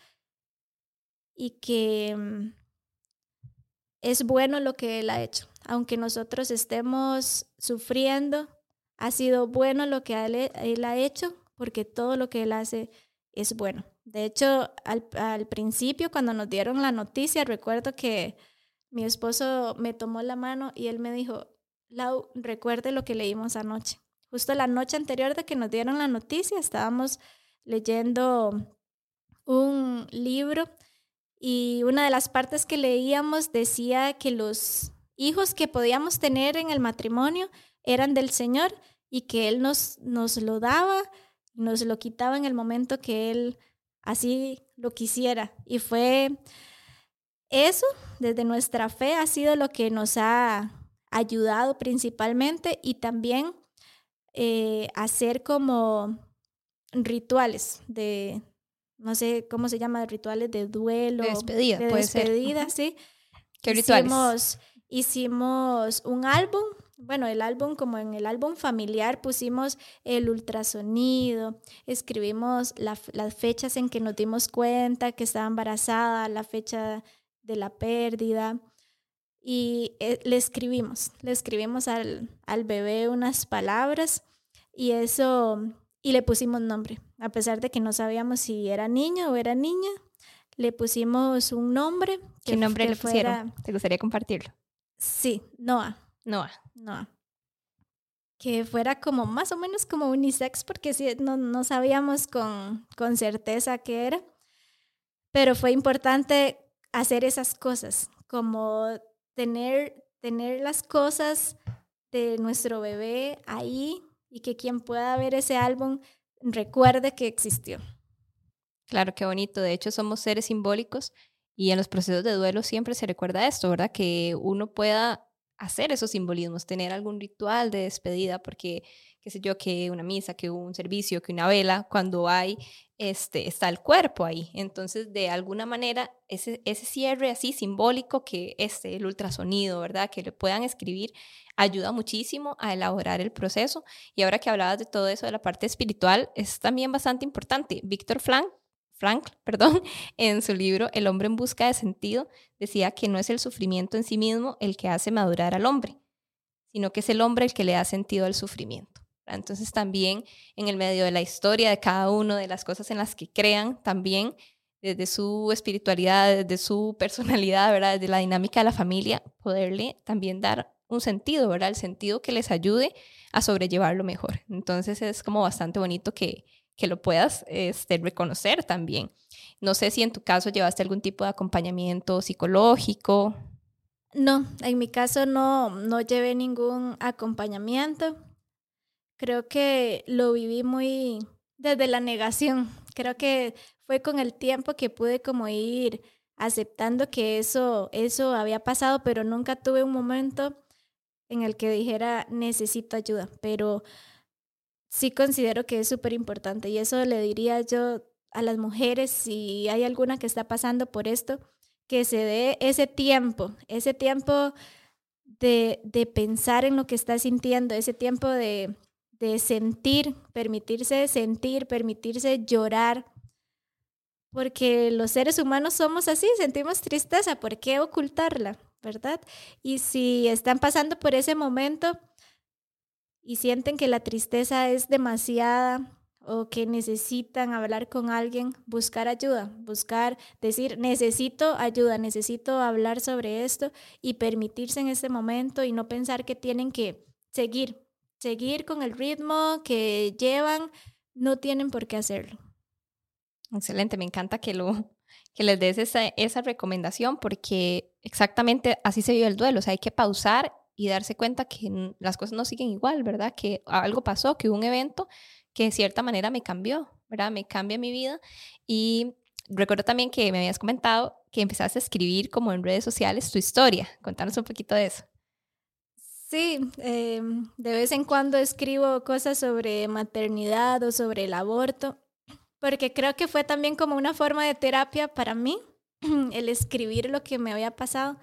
y que mm, es bueno lo que Él ha hecho. Aunque nosotros estemos sufriendo, ha sido bueno lo que Él, ha hecho, porque todo lo que Él hace es bueno. De hecho, al, principio, cuando nos dieron la noticia, recuerdo que mi esposo me tomó la mano y él me dijo, Lau, recuerde lo que leímos anoche. Justo la noche anterior de que nos dieron la noticia, estábamos leyendo un libro y una de las partes que leíamos decía que los hijos que podíamos tener en el matrimonio eran del Señor y que Él nos, nos lo daba, nos lo quitaba en el momento que Él así lo quisiera. Y fue eso, desde nuestra fe, ha sido lo que nos ha ayudado principalmente y también eh, hacer como rituales de, no sé cómo se llama, rituales de duelo. De despedida, de puede despedida, sí. ¿Qué rituales? Hicimos, hicimos un álbum, bueno, el álbum, como en el álbum familiar, pusimos el ultrasonido, escribimos las fechas en que nos dimos cuenta que estaba embarazada, la fecha de la pérdida. Y eh, le escribimos, le escribimos al, al bebé unas palabras y eso y le pusimos nombre. A pesar de que no sabíamos si era niño o era niña, le pusimos un nombre. ¿Qué nombre le pusieron? ¿Te gustaría compartirlo? Sí, Noah. Noah. Noah. Que fuera como más o menos como unisex, porque sí, no, no sabíamos con, con certeza qué era. Pero fue importante hacer esas cosas, como tener, tener las cosas de nuestro bebé ahí y que quien pueda ver ese álbum recuerde que existió. Claro, qué bonito. De hecho, somos seres simbólicos y en los procesos de duelo siempre se recuerda esto, ¿verdad? Que uno pueda hacer esos simbolismos, tener algún ritual de despedida, porque qué sé yo, que una misa, que un servicio, que una vela, cuando hay, este, está el cuerpo ahí. Entonces, de alguna manera, ese, ese cierre así simbólico que este, el ultrasonido, ¿verdad? Que le puedan escribir, ayuda muchísimo a elaborar el proceso. Y ahora que hablabas de todo eso, de la parte espiritual, es también bastante importante. Víctor Frank, Frank, perdón, en su libro El hombre en busca de sentido, decía que no es el sufrimiento en sí mismo el que hace madurar al hombre, sino que es el hombre el que le da sentido al sufrimiento. Entonces también en el medio de la historia de cada uno, de las cosas en las que crean, también desde su espiritualidad, desde su personalidad, ¿verdad? desde la dinámica de la familia, poderle también dar un sentido, ¿verdad? El sentido que les ayude a sobrellevarlo mejor. Entonces es como bastante bonito que, que lo puedas este, reconocer también. No sé si en tu caso llevaste algún tipo de acompañamiento psicológico. No, en mi caso no, no llevé ningún acompañamiento. Creo que lo viví muy desde la negación. Creo que fue con el tiempo que pude como ir aceptando que eso, eso había pasado, pero nunca tuve un momento en el que dijera necesito ayuda, pero sí considero que es súper importante y eso le diría yo a las mujeres, si hay alguna que está pasando por esto, que se dé ese tiempo, ese tiempo de, de pensar en lo que está sintiendo, ese tiempo de, de sentir, permitirse sentir, permitirse llorar, porque los seres humanos somos así, sentimos tristeza, ¿por qué ocultarla? ¿Verdad? Y si están pasando por ese momento y sienten que la tristeza es demasiada o que necesitan hablar con alguien, buscar ayuda, buscar, decir, necesito ayuda, necesito hablar sobre esto y permitirse en ese momento y no pensar que tienen que seguir, seguir con el ritmo que llevan, no tienen por qué hacerlo. Excelente, me encanta que, lo, que les des esa, esa recomendación porque exactamente así se vive el duelo, o sea, hay que pausar y darse cuenta que las cosas no siguen igual, ¿verdad? Que algo pasó, que hubo un evento que de cierta manera me cambió, ¿verdad? Me cambia mi vida. Y recuerdo también que me habías comentado que empezaste a escribir como en redes sociales tu historia. Contanos un poquito de eso. Sí, eh, de vez en cuando escribo cosas sobre maternidad o sobre el aborto, porque creo que fue también como una forma de terapia para mí, el escribir lo que me había pasado,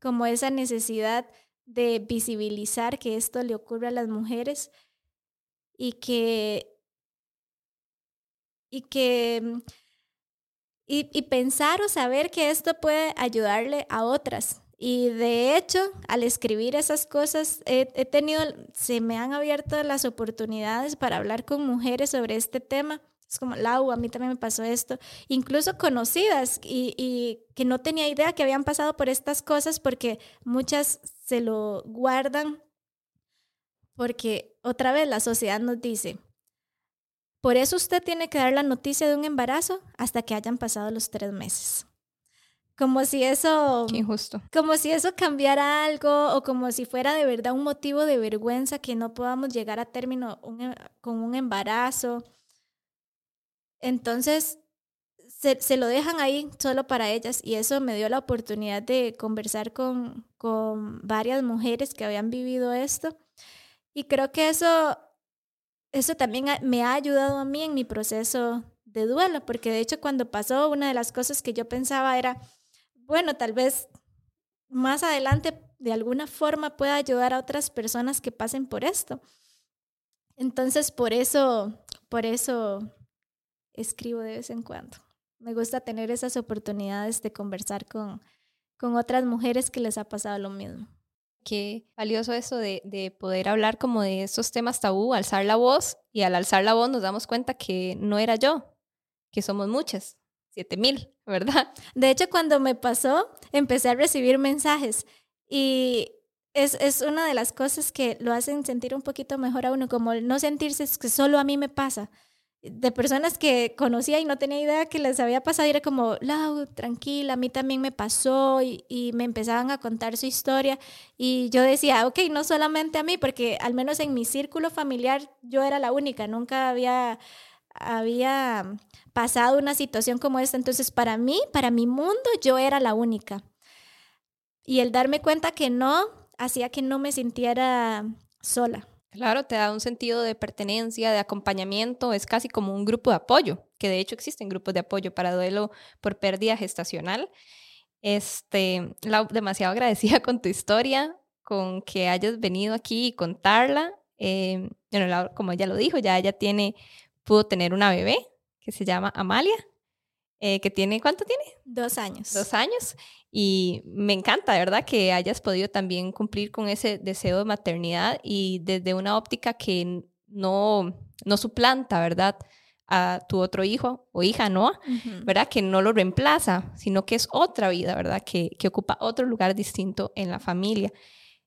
como esa necesidad de visibilizar que esto le ocurre a las mujeres y que y que y, y, pensar o saber que esto puede ayudarle a otras. Y de hecho, al escribir esas cosas, he, tenido, se me han abierto las oportunidades para hablar con mujeres sobre este tema. Es como, Lau, a mí también me pasó esto. Incluso conocidas y, y que no tenía idea que habían pasado por estas cosas porque muchas se lo guardan porque otra vez la sociedad nos dice, por eso usted tiene que dar la noticia de un embarazo hasta que hayan pasado los tres meses. Como si eso... Qué injusto. Como si eso cambiara algo o como si fuera de verdad un motivo de vergüenza que no podamos llegar a término un, con un embarazo. Entonces, se, se, lo dejan ahí solo para ellas y eso me dio la oportunidad de conversar con, con varias mujeres que habían vivido esto. Y creo que eso eso también me ha ayudado a mí en mi proceso de duelo, porque de hecho cuando pasó, una de las cosas que yo pensaba era, bueno, tal vez más adelante de alguna forma pueda ayudar a otras personas que pasen por esto. Entonces, por eso, por eso escribo de vez en cuando. Me gusta tener esas oportunidades de conversar con, con otras mujeres que les ha pasado lo mismo qué valioso eso de, de, poder hablar como de esos temas tabú, alzar la voz y al alzar la voz nos damos cuenta que no era yo, que somos muchas, siete mil, ¿verdad? De hecho, cuando me pasó, empecé a recibir mensajes y es, es una de las cosas que lo hacen sentir un poquito mejor a uno, como no sentirse que solo a mí me pasa, de personas que conocía y no tenía idea que les había pasado era como, Lau, tranquila, a mí también me pasó y, y, me empezaban a contar su historia y yo decía, ok, no solamente a mí, porque al menos en mi círculo familiar yo era la única, nunca había, había pasado una situación como esta, entonces para mí, para mi mundo, yo era la única. Y el darme cuenta que no, hacía que no me sintiera sola. Claro, te da un sentido de pertenencia, de acompañamiento, es casi como un grupo de apoyo, que de hecho existen grupos de apoyo para duelo por pérdida gestacional. Este, la, demasiado agradecida con tu historia, con que hayas venido aquí y contarla. Eh, bueno, como ella lo dijo, ya ella tiene, pudo tener una bebé que se llama Amalia, eh, que tiene, ¿cuánto tiene? Dos años. Dos años. Y me encanta, ¿verdad? Que hayas podido también cumplir con ese deseo de maternidad y desde una óptica que no, no suplanta, ¿verdad? a tu otro hijo o hija, ¿no? ¿Verdad? Que no lo reemplaza, sino que es otra vida, ¿verdad? Que, que ocupa otro lugar distinto en la familia.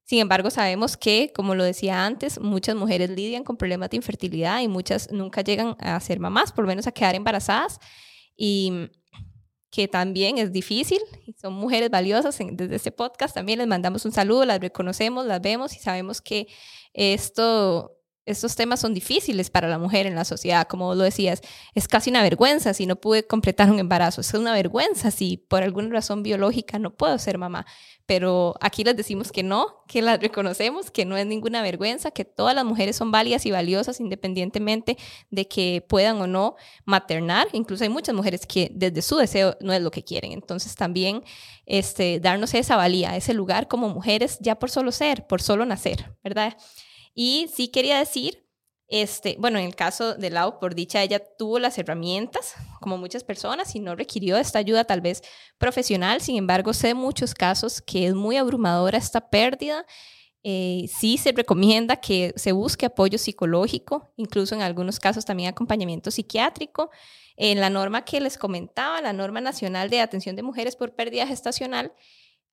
Sin embargo, sabemos que, como lo decía antes, muchas mujeres lidian con problemas de infertilidad y muchas nunca llegan a ser mamás, por lo menos a quedar embarazadas y que también es difícil. Son mujeres valiosas. Desde este podcast también les mandamos un saludo, las reconocemos, las vemos y sabemos que esto estos temas son difíciles para la mujer en la sociedad, como lo decías, es casi una vergüenza si no pude completar un embarazo, es una vergüenza si por alguna razón biológica no puedo ser mamá, pero aquí les decimos que no, que las reconocemos, que no es ninguna vergüenza, que todas las mujeres son válidas y valiosas independientemente de que puedan o no maternar. Incluso hay muchas mujeres que desde su deseo no es lo que quieren. Entonces también este, darnos esa valía, ese lugar como mujeres ya por solo ser, por solo nacer, ¿verdad? Y sí quería decir este, bueno, en el caso de Lau, por dicha, ella tuvo las herramientas, como muchas personas, y no requirió esta ayuda tal vez profesional. Sin embargo, sé muchos casos que es muy abrumadora esta pérdida. Eh, sí se recomienda que se busque apoyo psicológico, incluso en algunos casos también acompañamiento psiquiátrico. En la norma que les comentaba, la norma nacional de atención de mujeres por pérdida gestacional,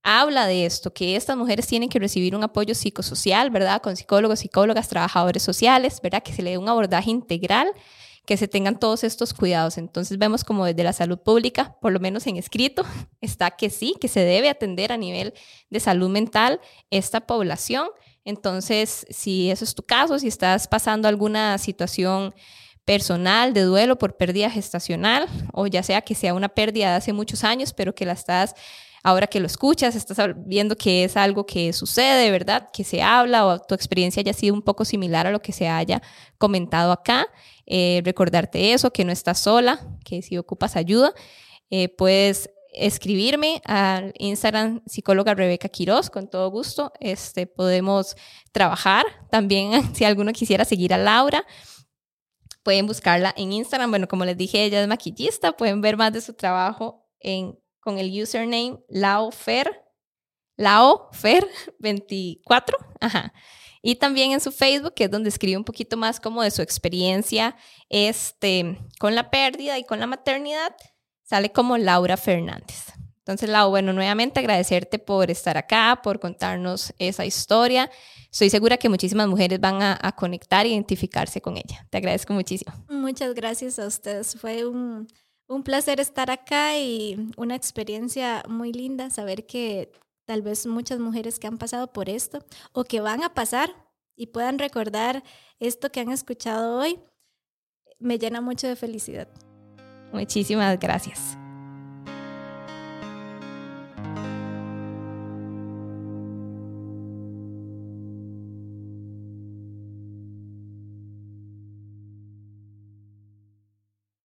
habla de esto, que estas mujeres tienen que recibir un apoyo psicosocial, ¿verdad? Con psicólogos, psicólogas, trabajadores sociales, ¿verdad? Que se le dé un abordaje integral, que se tengan todos estos cuidados. Entonces vemos como desde la salud pública, por lo menos en escrito, está que sí, que se debe atender a nivel de salud mental esta población. Entonces, si eso es tu caso, si estás pasando alguna situación personal de duelo por pérdida gestacional o ya sea que sea una pérdida de hace muchos años, pero que la estás ahora que lo escuchas, estás viendo que es algo que sucede, ¿verdad? Que se habla o tu experiencia haya sido un poco similar a lo que se haya comentado acá. Eh, recordarte eso, que no estás sola, que si ocupas ayuda, eh, puedes escribirme al Instagram psicóloga Rebeca Quiroz, con todo gusto. Este, podemos trabajar. También, si alguno quisiera seguir a Laura, pueden buscarla en Instagram. Bueno, como les dije, ella es maquillista. Pueden ver más de su trabajo en, con el username laofer, laofer24. Ajá. Y también en su Facebook, que es donde escribe un poquito más como de su experiencia este, con la pérdida y con la maternidad sale como Laura Fernández. Entonces, Laura, bueno, nuevamente agradecerte por estar acá, por contarnos esa historia. Estoy segura que muchísimas mujeres van a, conectar e identificarse con ella. Te agradezco muchísimo. Muchas gracias a ustedes. Fue un, un placer estar acá y una experiencia muy linda saber que tal vez muchas mujeres que han pasado por esto o que van a pasar y puedan recordar esto que han escuchado hoy, me llena mucho de felicidad. Muchísimas gracias.